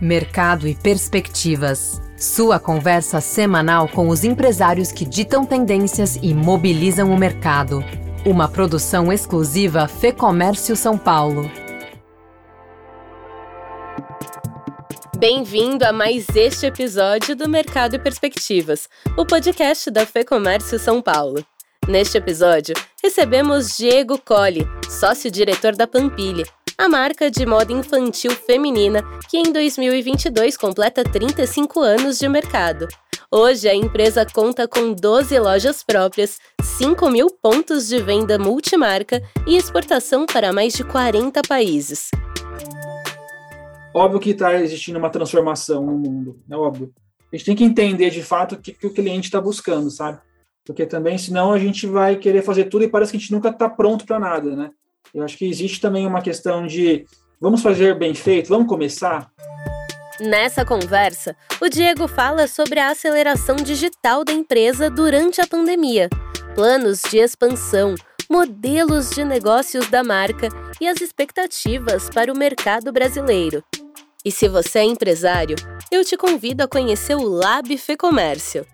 Mercado e Perspectivas. Sua conversa semanal com os empresários que ditam tendências e mobilizam o mercado. Uma produção exclusiva Fê Comércio São Paulo. Bem-vindo a mais este episódio do Mercado e Perspectivas, o podcast da Fê Comércio São Paulo. Neste episódio, recebemos Diego Colli, sócio-diretor da Pampilha, a marca de moda infantil feminina que em 2022 completa 35 anos de mercado. Hoje, a empresa conta com 12 lojas próprias, 5 mil pontos de venda multimarca e exportação para mais de 40 países. Óbvio que está existindo uma transformação no mundo, é óbvio. A gente tem que entender de fato o que, que o cliente está buscando, sabe? Porque também, senão, a gente vai querer fazer tudo e parece que a gente nunca está pronto para nada, né? Eu acho que existe também uma questão de vamos fazer bem feito, vamos começar. Nessa conversa, o Diego fala sobre a aceleração digital da empresa durante a pandemia, planos de expansão, modelos de negócios da marca e as expectativas para o mercado brasileiro. E se você é empresário, eu te convido a conhecer o Lab Fecomércio.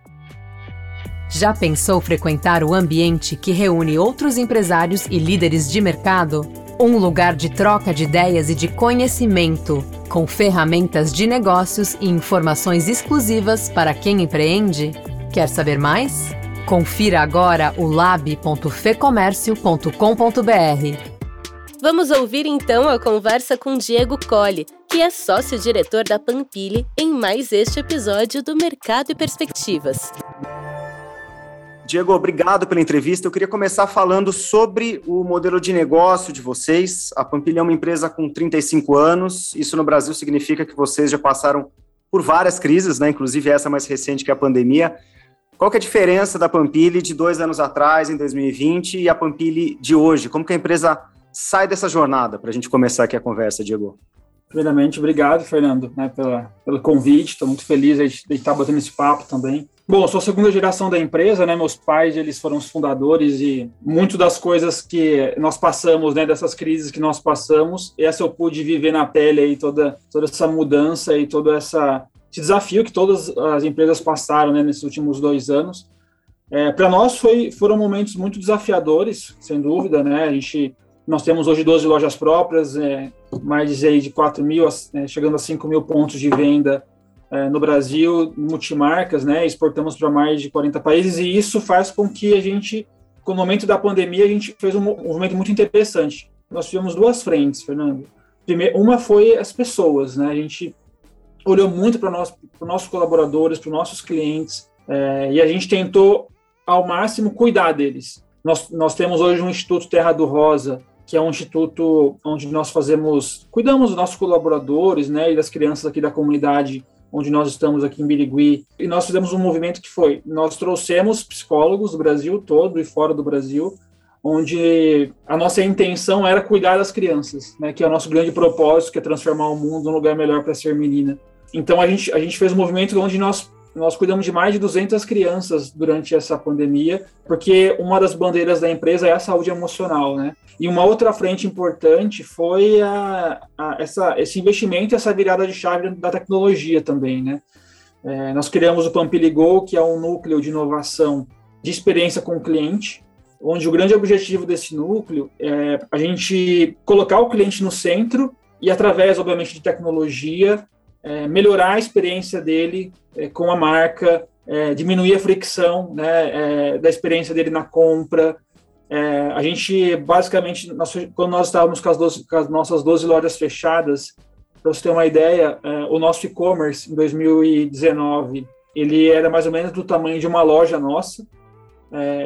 Já pensou frequentar o ambiente que reúne outros empresários e líderes de mercado? Um lugar de troca de ideias e de conhecimento, com ferramentas de negócios e informações exclusivas para quem empreende? Quer saber mais? Confira agora o lab.fecomércio.com.br. Vamos ouvir então a conversa com Diego Colli, que é sócio-diretor da Pampili, em mais este episódio do Mercado e Perspectivas. Diego, obrigado pela entrevista. Eu queria começar falando sobre o modelo de negócio de vocês. A Pampilha é uma empresa com 35 anos. Isso no Brasil significa que vocês já passaram por várias crises, né? inclusive essa mais recente que é a pandemia. Qual é a diferença da Pampilha de dois anos atrás, em 2020, e a Pampilha de hoje? Como que a empresa sai dessa jornada? Para a gente começar aqui a conversa, Diego. Primeiramente, obrigado, Fernando, né, pela, pelo convite. Estou muito feliz de, de estar batendo esse papo também. Bom, sou a segunda geração da empresa, né? Meus pais, eles foram os fundadores e muito das coisas que nós passamos, né, dessas crises que nós passamos, essa eu pude viver na pele aí toda toda essa mudança e todo essa esse desafio que todas as empresas passaram, né, nesses últimos dois anos. É, Para nós foi foram momentos muito desafiadores, sem dúvida, né? A gente nós temos hoje 12 lojas próprias, é, mais de 4 mil, é, chegando a 5 mil pontos de venda é, no Brasil, multimarcas, né? Exportamos para mais de 40 países e isso faz com que a gente, com o momento da pandemia, a gente fez um movimento muito interessante. Nós tivemos duas frentes, Fernando. Primeiro, uma foi as pessoas, né? A gente olhou muito para nós, para nossos colaboradores, para nossos clientes, é, e a gente tentou ao máximo cuidar deles. Nós, nós temos hoje um Instituto Terra do Rosa, que é um instituto onde nós fazemos, cuidamos dos nossos colaboradores, né, e das crianças aqui da comunidade onde nós estamos aqui em Birigui, e nós fizemos um movimento que foi, nós trouxemos psicólogos do Brasil todo e fora do Brasil, onde a nossa intenção era cuidar das crianças, né, que é o nosso grande propósito, que é transformar o mundo num lugar melhor para ser menina. Então a gente, a gente fez um movimento onde nós nós cuidamos de mais de 200 crianças durante essa pandemia, porque uma das bandeiras da empresa é a saúde emocional, né? E uma outra frente importante foi a, a, essa, esse investimento, essa virada de chave da tecnologia também, né? É, nós criamos o Pampiligo, que é um núcleo de inovação de experiência com o cliente, onde o grande objetivo desse núcleo é a gente colocar o cliente no centro e, através, obviamente, de tecnologia, é, melhorar a experiência dele é, com a marca, é, diminuir a fricção né, é, da experiência dele na compra. É, a gente, basicamente, nós, quando nós estávamos com as, 12, com as, nossas 12 lojas fechadas, para você ter uma ideia, é, o nosso e-commerce em 2019, ele era mais ou menos do tamanho de uma loja nossa,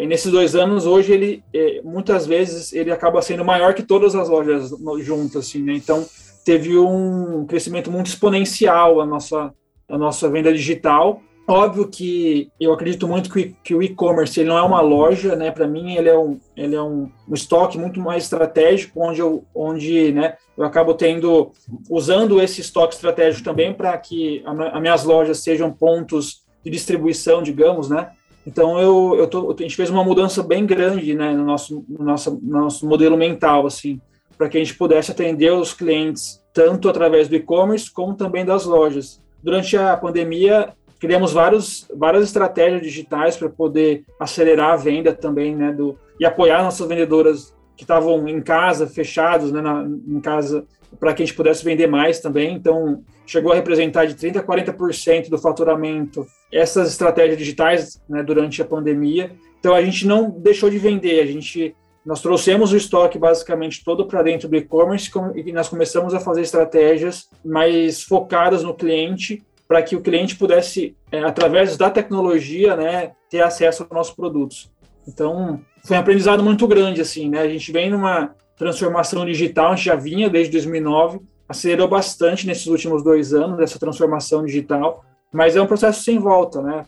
e nesses dois anos, hoje, ele muitas vezes ele acaba sendo maior que todas as lojas juntas, assim, né? Então, teve um crescimento muito exponencial a nossa, a nossa venda digital. Óbvio que eu acredito muito que, que o e-commerce ele não é uma loja, né? Para mim ele é um ele é um, um, estoque muito mais estratégico, onde eu onde né, eu acabo tendo usando esse estoque estratégico também para que as minhas lojas sejam pontos de distribuição, digamos, né? Então eu, eu tô, a gente fez uma mudança bem grande, né, no nosso no nosso, no nosso modelo mental assim para que a gente pudesse atender os clientes tanto através do e-commerce como também das lojas. Durante a pandemia, criamos vários, várias estratégias digitais para poder acelerar a venda também, né, do, e apoiar nossas vendedoras que estavam em casa, fechados, né, na, em casa, para que a gente pudesse vender mais também. Então, chegou a representar de 30% a 40% do faturamento essas estratégias digitais né, durante a pandemia. Então, a gente não deixou de vender, a gente nós trouxemos o estoque basicamente todo para dentro do e-commerce e nós começamos a fazer estratégias mais focadas no cliente para que o cliente pudesse, é, através da tecnologia, né, ter acesso aos nossos produtos. Então, foi um aprendizado muito grande, assim, né? A gente vem numa transformação digital, a gente já vinha desde 2009, acelerou bastante nesses últimos dois anos essa transformação digital, mas é um processo sem volta, né,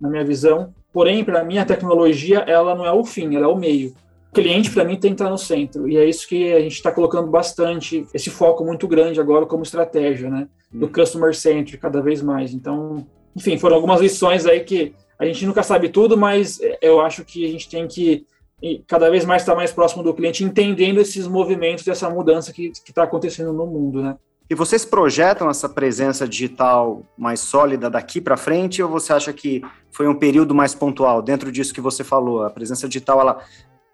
na minha visão. Porém, para mim, a tecnologia, ela não é o fim, ela é o meio cliente, para mim, tem que estar no centro. E é isso que a gente está colocando bastante, esse foco muito grande agora como estratégia, né? Do hum. customer centric, cada vez mais. Então, enfim, foram algumas lições aí que a gente nunca sabe tudo, mas eu acho que a gente tem que cada vez mais estar mais próximo do cliente, entendendo esses movimentos dessa mudança que está acontecendo no mundo, né? E vocês projetam essa presença digital mais sólida daqui para frente ou você acha que foi um período mais pontual dentro disso que você falou? A presença digital ela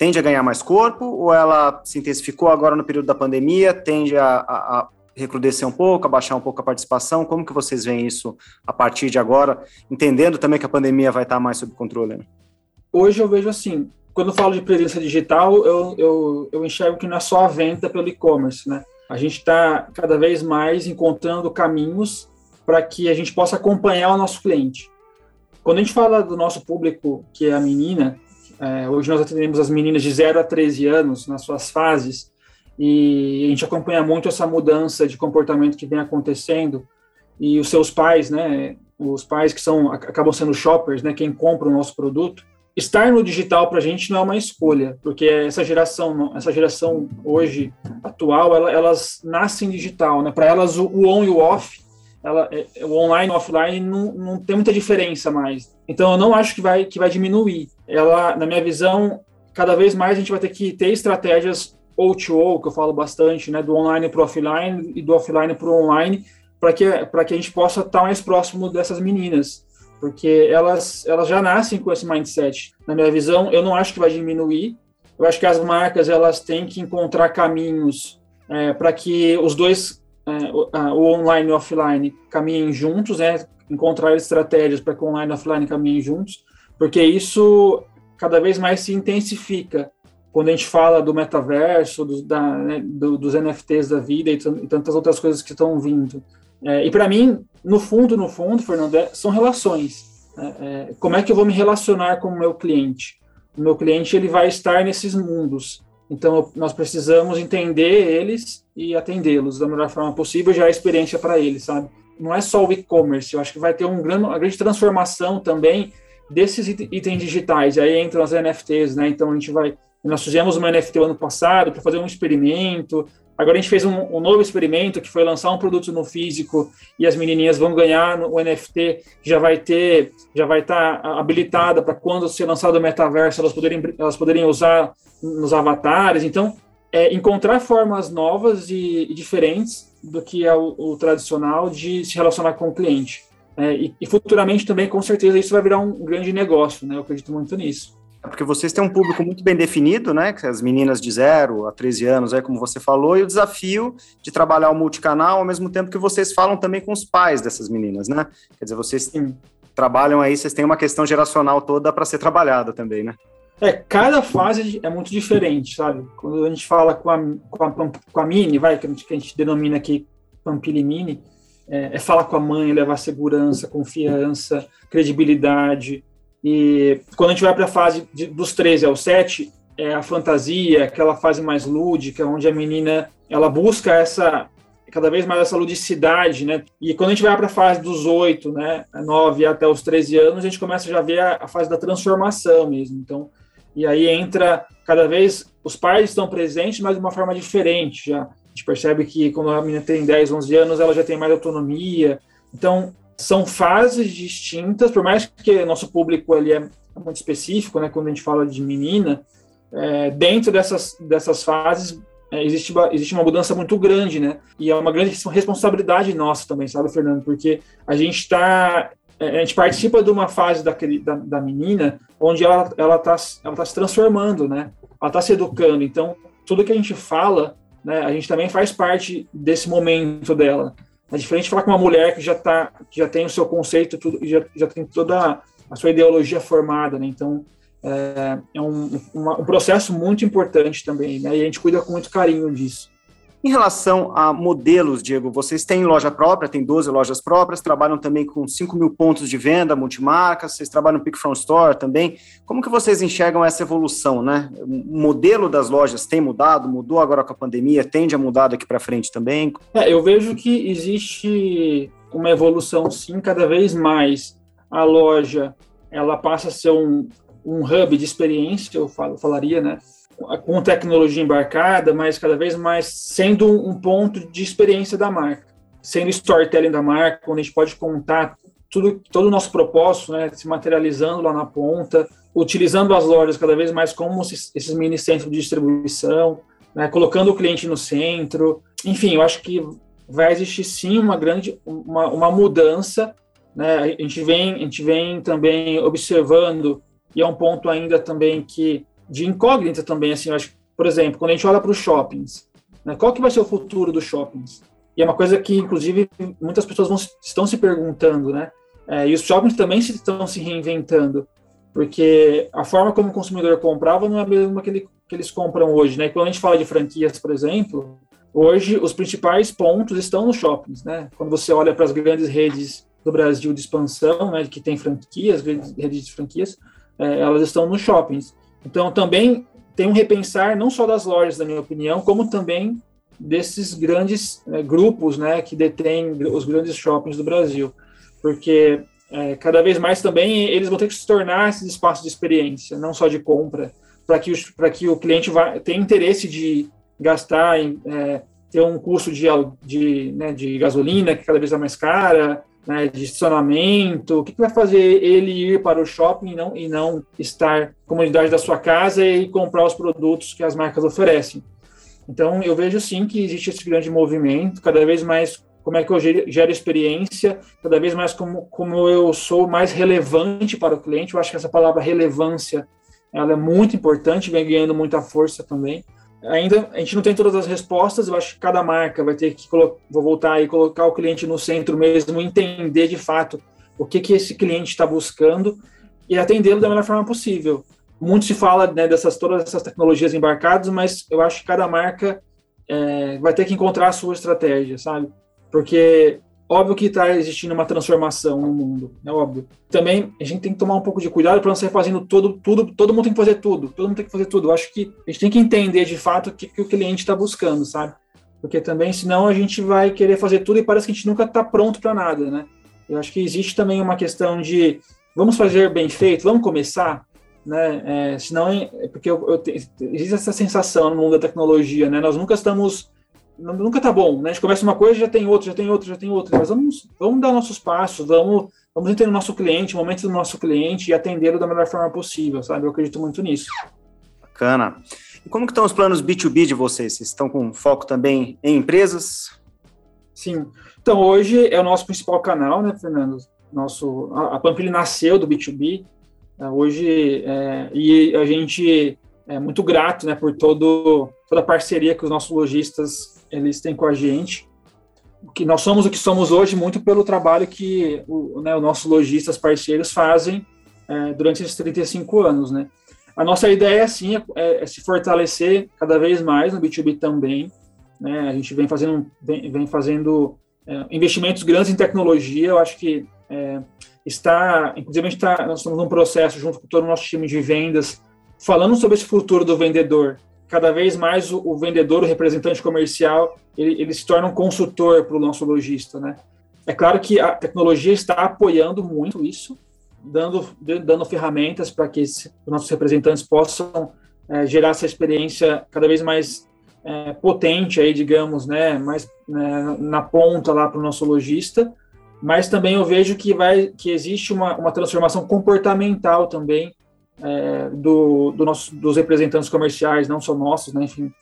tende a ganhar mais corpo ou ela se intensificou agora no período da pandemia, tende a, a, a recrudescer um pouco, a baixar um pouco a participação? Como que vocês veem isso a partir de agora, entendendo também que a pandemia vai estar mais sob controle? Né? Hoje eu vejo assim, quando eu falo de presença digital, eu, eu, eu enxergo que não é só a venda pelo e-commerce, né? A gente está cada vez mais encontrando caminhos para que a gente possa acompanhar o nosso cliente. Quando a gente fala do nosso público, que é a menina, é, hoje nós atendemos as meninas de 0 a 13 anos nas suas fases e a gente acompanha muito essa mudança de comportamento que vem acontecendo e os seus pais, né, os pais que são acabam sendo shoppers, né, quem compra o nosso produto, estar no digital para a gente não é uma escolha, porque essa geração, essa geração hoje atual, ela, elas nascem digital, né? Para elas o, o on e o off ela, é, o online e o offline não, não tem muita diferença mais. Então, eu não acho que vai, que vai diminuir. Ela, na minha visão, cada vez mais a gente vai ter que ter estratégias O2O, que eu falo bastante, né, do online para o offline e do offline para o online, para que, que a gente possa estar mais próximo dessas meninas, porque elas, elas já nascem com esse mindset. Na minha visão, eu não acho que vai diminuir. Eu acho que as marcas elas têm que encontrar caminhos é, para que os dois é, o, online e o offline caminhem juntos, né? encontrar estratégias para que o online e o offline caminhem juntos, porque isso cada vez mais se intensifica quando a gente fala do metaverso, do, da, né, do, dos NFTs da vida e, e, tantas outras coisas que estão vindo. É, e para mim, no fundo, no fundo, Fernando, é, são relações. Né? É, como é que eu vou me relacionar com o meu cliente? O meu cliente ele vai estar nesses mundos. Então, nós precisamos entender eles e atendê-los da melhor forma possível, já é experiência para eles, sabe? Não é só o e-commerce, eu acho que vai ter um grande, uma grande transformação também desses itens digitais. Aí entram as NFTs, né? Então, a gente vai. Nós fizemos uma NFT ano passado para fazer um experimento. Agora a gente fez um, um, novo experimento que foi lançar um produto no físico e as menininhas vão ganhar no NFT, já vai ter, já vai estar tá habilitada para quando ser lançado o metaverso elas poderem, elas poderem usar nos avatares. Então, é encontrar formas novas e, e diferentes do que é o, o, tradicional de se relacionar com o cliente. É, e, e, futuramente também, com certeza, isso vai virar um grande negócio, né? Eu acredito muito nisso. É porque vocês têm um público muito bem definido, né? As meninas de 0 a 13 anos, aí, como você falou, e o desafio de trabalhar o multicanal ao mesmo tempo que vocês falam também com os pais dessas meninas, né? Quer dizer, vocês Sim. trabalham aí, vocês têm uma questão geracional toda para ser trabalhada também, né? É, cada fase é muito diferente, sabe? Quando a gente fala com a, com a, com a Mini, vai, que a gente, que a gente denomina aqui Pampili Mini, é, é falar com a mãe, levar segurança, confiança, credibilidade, e quando a gente vai para a fase de, dos 13 aos 7, é a fantasia, aquela fase mais lúdica, onde a menina ela busca essa cada vez mais essa ludicidade, né? E quando a gente vai para a fase dos 8, né, 9 até os 13 anos, a gente começa já a ver a, a fase da transformação mesmo. Então, e aí entra cada vez os pais estão presentes, mas de uma forma diferente, já. A gente percebe que quando a menina tem 10, 11 anos, ela já tem mais autonomia. Então, são fases distintas, por mais que nosso público ali é muito específico, né, quando a gente fala de menina, é, dentro dessas, dessas fases é, existe, existe uma mudança muito grande, né? E é uma grande responsabilidade nossa também, sabe, Fernando? Porque a gente está a gente participa de uma fase daquele, da, da menina onde ela ela está ela tá se transformando, né? Ela está se educando. Então, tudo que a gente fala, né, a gente também faz parte desse momento dela. É diferente de falar com uma mulher que já tá, que já tem o seu conceito, tudo, já, já tem toda a sua ideologia formada, né? Então, é, é um, uma, um, processo muito importante também, né? E a gente cuida com muito carinho disso. Em relação a modelos, Diego, vocês têm loja própria, tem 12 lojas próprias, trabalham também com 5 mil pontos de venda, multimarcas, vocês trabalham no Pick From Store também. Como que vocês enxergam essa evolução, né? O modelo das lojas tem mudado, mudou agora com a pandemia, tende a mudar daqui para frente também? É, eu vejo que existe uma evolução, sim, cada vez mais. A loja, ela passa a ser um, um hub de experiência, eu falo, falaria, né? Com tecnologia embarcada, mas cada vez mais sendo um ponto de experiência da marca, sendo storytelling da marca, onde a gente pode contar tudo, todo o nosso propósito, né, se materializando lá na ponta, utilizando as lojas cada vez mais como esses mini centros de distribuição, né, colocando o cliente no centro. Enfim, eu acho que vai existir sim uma grande uma, uma mudança. Né, a gente vem a gente vem também observando e é um ponto ainda também que de incógnita também, assim, acho, por exemplo, quando a gente olha para os shoppings, né, qual que vai ser o futuro dos shoppings? E é uma coisa que, inclusive, muitas pessoas vão, estão se perguntando, né? É, e os shoppings também estão se reinventando, porque a forma como o consumidor comprava não é a mesma que, ele, que eles compram hoje, né? quando a gente fala de franquias, por exemplo, hoje os principais pontos estão nos shoppings, né? Quando você olha para as grandes redes do Brasil de expansão, né, que tem franquias, redes de franquias, é, elas estão nos shoppings. Então, também tem um repensar não só das lojas, na minha opinião, como também desses grandes é, grupos né, que detêm os grandes shoppings do Brasil. Porque é, cada vez mais também eles vão ter que se tornar esses espaços de experiência, não só de compra, para que, que o cliente vá, tenha interesse de gastar, em, é, ter um custo de, de, né, de gasolina que cada vez é mais cara, né, de estacionamento, o que, que, vai fazer ele ir para o shopping e não, e não estar comunidade da sua casa e comprar os produtos que as marcas oferecem. Então, eu vejo sim que existe esse grande movimento, cada vez mais como é que eu gero experiência, cada vez mais como, como eu sou mais relevante para o cliente. Eu acho que essa palavra relevância ela é muito importante, vem ganhando muita força também ainda a gente não tem todas as respostas, eu acho que cada marca vai ter que vou voltar e colocar o cliente no centro mesmo, entender de fato o que que esse cliente está buscando e atendê-lo da melhor forma possível. Muito se fala né, dessas todas essas tecnologias embarcadas, mas eu acho que cada marca é, vai ter que encontrar a sua estratégia, sabe? Porque Óbvio que está existindo uma transformação no mundo, é óbvio. Também a gente tem que tomar um pouco de cuidado para não sair fazendo tudo, tudo, todo mundo tem que fazer tudo, todo mundo tem que fazer tudo. Eu acho que a gente tem que entender de fato o que, que o cliente está buscando, sabe? Porque também, senão a gente vai querer fazer tudo e parece que a gente nunca está pronto para nada, né? Eu acho que existe também uma questão de vamos fazer bem feito, vamos começar, né? É, senão, é porque eu, eu, existe essa sensação no mundo da tecnologia, né? Nós nunca estamos nunca tá bom, né? A gente começa uma coisa, já tem outra, já tem outra, já tem outra. Mas vamos, vamos dar nossos passos, vamos, vamos entender o nosso cliente, o momento do nosso cliente e atendê-lo da melhor forma possível, sabe? Eu acredito muito nisso. Bacana. E como que estão os planos B2B de vocês? Vocês estão com foco também em empresas? Sim. Então, hoje é o nosso principal canal, né, Fernando? Nosso, a, a Pampilha nasceu do B2B. É, hoje, é, e a gente é muito grato, né, por todo, toda a parceria que os nossos lojistas eles têm com a gente. Que nós somos o que somos hoje muito pelo trabalho que o, né, os nossos lojistas parceiros fazem é, durante esses 35 anos, né? A nossa ideia, sim, é, é, se fortalecer cada vez mais no B2B também. Né? A gente vem fazendo, vem, vem fazendo é, investimentos grandes em tecnologia. Eu acho que é, está, inclusive, está, nós estamos num processo junto com todo o nosso time de vendas, falando sobre esse futuro do vendedor cada vez mais o, o vendedor, o representante comercial, ele, ele se torna um consultor para o nosso lojista, né? É claro que a tecnologia está apoiando muito isso, dando, dando ferramentas para que esse, os nossos representantes possam é, gerar essa experiência cada vez mais é, potente, aí, digamos, né, mais né, na ponta lá para o nosso lojista, mas também eu vejo que, vai, que existe uma, uma transformação comportamental também é, do, do nosso, dos representantes comerciais, não só nossos, né, enfim,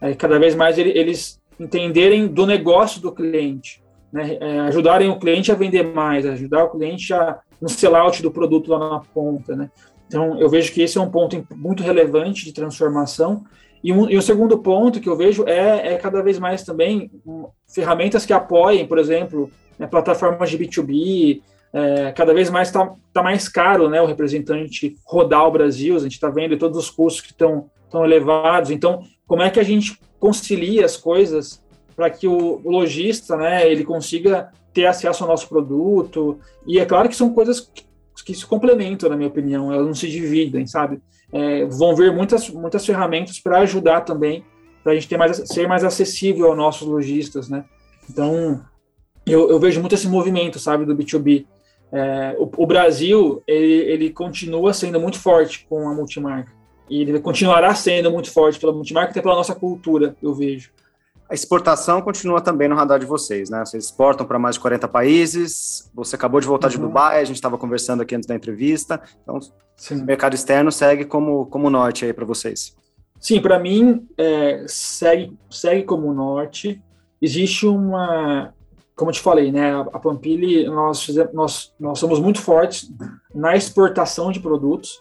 é, cada vez mais ele, eles entenderem do negócio do cliente, né? É, ajudarem o cliente a vender mais, ajudar o cliente a no sellout do produto lá na ponta, né? Então, eu vejo que esse é um ponto muito relevante de transformação. E, um, e o segundo ponto que eu vejo é, é cada vez mais também um, ferramentas que apoiem, por exemplo, né, plataformas de B2B. É, cada vez mais está tá mais caro né, o representante rodar o Brasil, a gente está vendo todos os custos que estão elevados. Então, como é que a gente concilia as coisas para que o, o lojista né, ele consiga ter acesso ao nosso produto? E é claro que são coisas que que se complementam, na minha opinião, elas não se dividem, sabe? É, vão vir muitas, muitas ferramentas para ajudar também, para a gente ter mais, ser mais acessível aos nossos lojistas, né? Então, eu, eu vejo muito esse movimento, sabe, do B2B. É, o, o, Brasil, ele, ele continua sendo muito forte com a multimarca. E ele continuará sendo muito forte pela multimarca, até pela nossa cultura, eu vejo. A exportação continua também no radar de vocês, né? Vocês exportam para mais de 40 países. Você acabou de voltar uhum. de Dubai, a gente estava conversando aqui antes da entrevista. Então, Sim. o mercado externo segue como, como norte aí para vocês. Sim, para mim, é, segue, segue como norte. Existe uma, como eu te falei, né? A Pampili, nós, nós, nós somos muito fortes na exportação de produtos.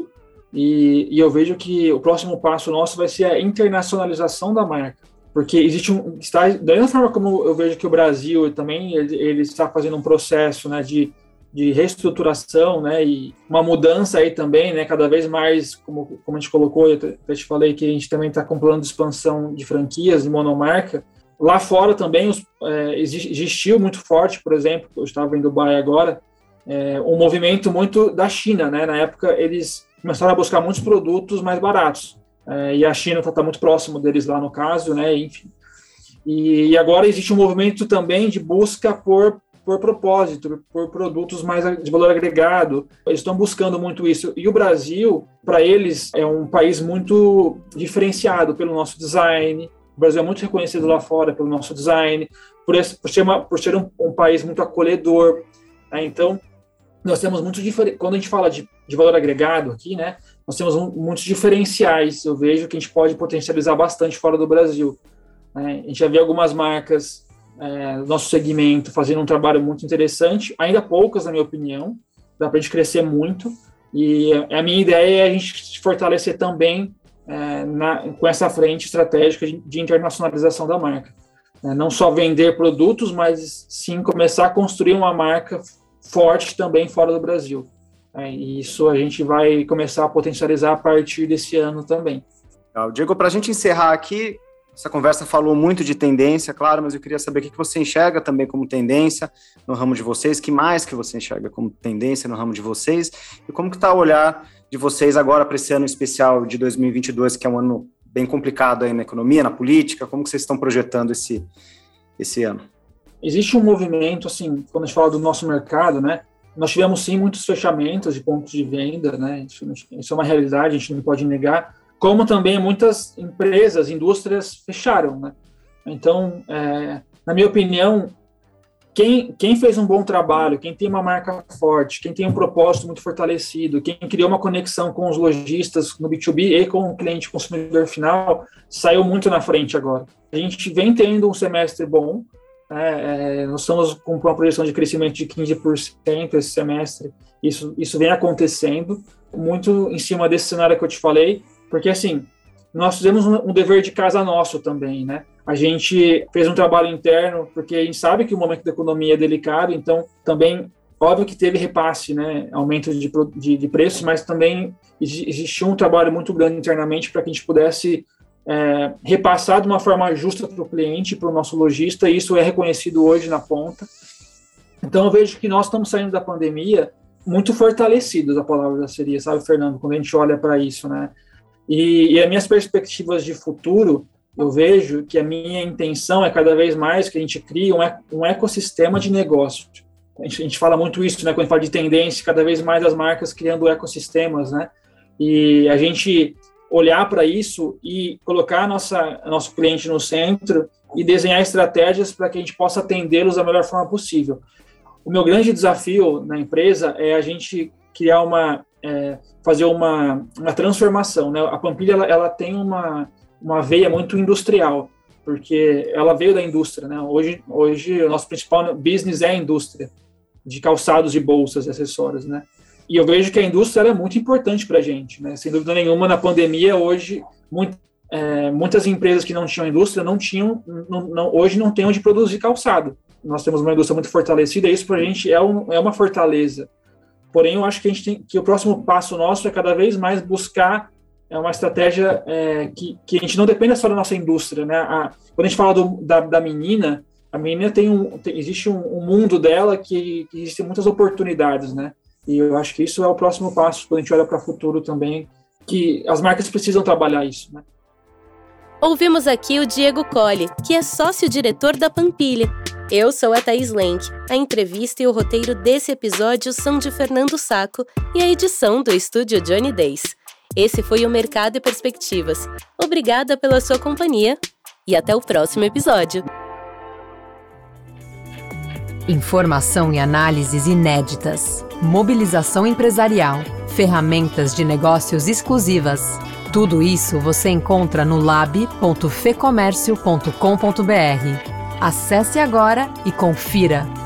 E, e eu vejo que o próximo passo nosso vai ser a internacionalização da marca porque existe um está da mesma forma como eu vejo que o Brasil também ele, ele está fazendo um processo né de, de reestruturação né e uma mudança aí também né cada vez mais como, como a gente colocou eu até te falei que a gente também está com plano de expansão de franquias de monomarca lá fora também os, é, existiu muito forte por exemplo eu estava em Dubai agora é, um movimento muito da China né na época eles começaram a buscar muitos produtos mais baratos é, e a China está tá muito próximo deles lá no caso, né? Enfim. E, e, agora existe um movimento também de busca por, por propósito, por produtos mais de valor agregado. Eles estão buscando muito isso. E o Brasil, para eles, é um país muito diferenciado pelo nosso design. O Brasil é muito reconhecido lá fora pelo nosso design, por, esse, por ser, uma, por ser um, um país muito acolhedor. Né? Então, nós temos muito. Quando a gente fala de, de valor agregado aqui, né? nós temos um, muitos diferenciais, eu vejo que a gente pode potencializar bastante fora do Brasil. Né? A gente já vê algumas marcas é, nosso segmento fazendo um trabalho muito interessante, ainda poucas, na minha opinião, dá para a gente crescer muito, e a minha ideia é a gente fortalecer também é, na, com essa frente estratégica de, internacionalização da marca. É, não só vender produtos, mas sim começar a construir uma marca forte também fora do Brasil. É, e isso a gente vai começar a potencializar a partir desse ano também. Diego, para a gente encerrar aqui, essa conversa falou muito de tendência, claro, mas eu queria saber o que você enxerga também como tendência no ramo de vocês, que mais que você enxerga como tendência no ramo de vocês, e como que está o olhar de vocês agora para esse ano especial de 2022, que é um ano bem complicado aí na economia, na política, como que vocês estão projetando esse, esse ano? Existe um movimento, assim, quando a gente fala do nosso mercado, né, nós tivemos sim muitos fechamentos de pontos de venda, né? Isso, é uma realidade, a gente não pode negar. Como também muitas empresas, indústrias fecharam, né? Então, é, na minha opinião, quem, quem fez um bom trabalho, quem tem uma marca forte, quem tem um propósito muito fortalecido, quem criou uma conexão com os lojistas no B2B e com o cliente consumidor final, saiu muito na frente agora. A gente vem tendo um semestre bom, é, é, nós estamos com uma projeção de crescimento de 15% esse semestre. Isso, isso vem acontecendo muito em cima desse cenário que eu te falei, porque assim, nós fizemos um, um dever de casa nosso também, né? A gente fez um trabalho interno, porque a gente sabe que o momento da economia é delicado, então também, óbvio que teve repasse, né? Aumento de, de, de preços, mas também existiu um trabalho muito grande internamente para que a gente pudesse é, repassar de uma forma justa para o cliente, para o nosso lojista, e isso é reconhecido hoje na ponta. Então, eu vejo que nós estamos saindo da pandemia muito fortalecidos, a palavra seria, sabe, Fernando, quando a gente olha para isso, né? E, e as minhas perspectivas de futuro, eu vejo que a minha intenção é cada vez mais que a gente crie um, ecossistema de negócio. A gente, a gente, fala muito isso, né, quando a gente fala de tendência, cada vez mais as marcas criando ecossistemas, né? E a gente olhar para isso e colocar nossa, nosso cliente no centro e desenhar estratégias para que a gente possa atendê-los da melhor forma possível. O meu grande desafio na empresa é a gente criar uma, é, fazer uma, uma transformação. Né? A Pampilha ela, ela tem uma, uma veia muito industrial. porque ela veio da indústria, né? Hoje, hoje o nosso principal business é a indústria de calçados e bolsas e acessórios, né? E eu vejo que a indústria é muito importante para a gente, né? Sem dúvida nenhuma, na pandemia, hoje, muito, é, muitas empresas que não tinham indústria não tinham, não, não, hoje não têm onde produzir calçado. Nós temos uma indústria muito fortalecida, e isso para a gente é, um, é uma fortaleza. Porém, eu acho que a gente tem que o próximo passo nosso é cada vez mais buscar é uma estratégia é, que, que a gente não depende só da nossa indústria, né? A, quando a gente fala do, da, da menina, a menina tem um, tem, existe um, um, mundo dela que, que existem muitas oportunidades, né? E eu acho que isso é o próximo passo quando a gente olha para o futuro também, que as marcas precisam trabalhar isso, né? Ouvimos aqui o Diego Colli, que é sócio-diretor da Pampilha. Eu sou a Thaís Lenk. A entrevista e o roteiro desse episódio são de Fernando Saco e a edição do estúdio Johnny Days. Esse foi o Mercado e Perspectivas. Obrigada pela sua companhia e até o próximo episódio. Informação e análises inéditas, mobilização empresarial, ferramentas de negócios exclusivas. Tudo isso você encontra no lab.fecomércio.com.br. Acesse agora e confira.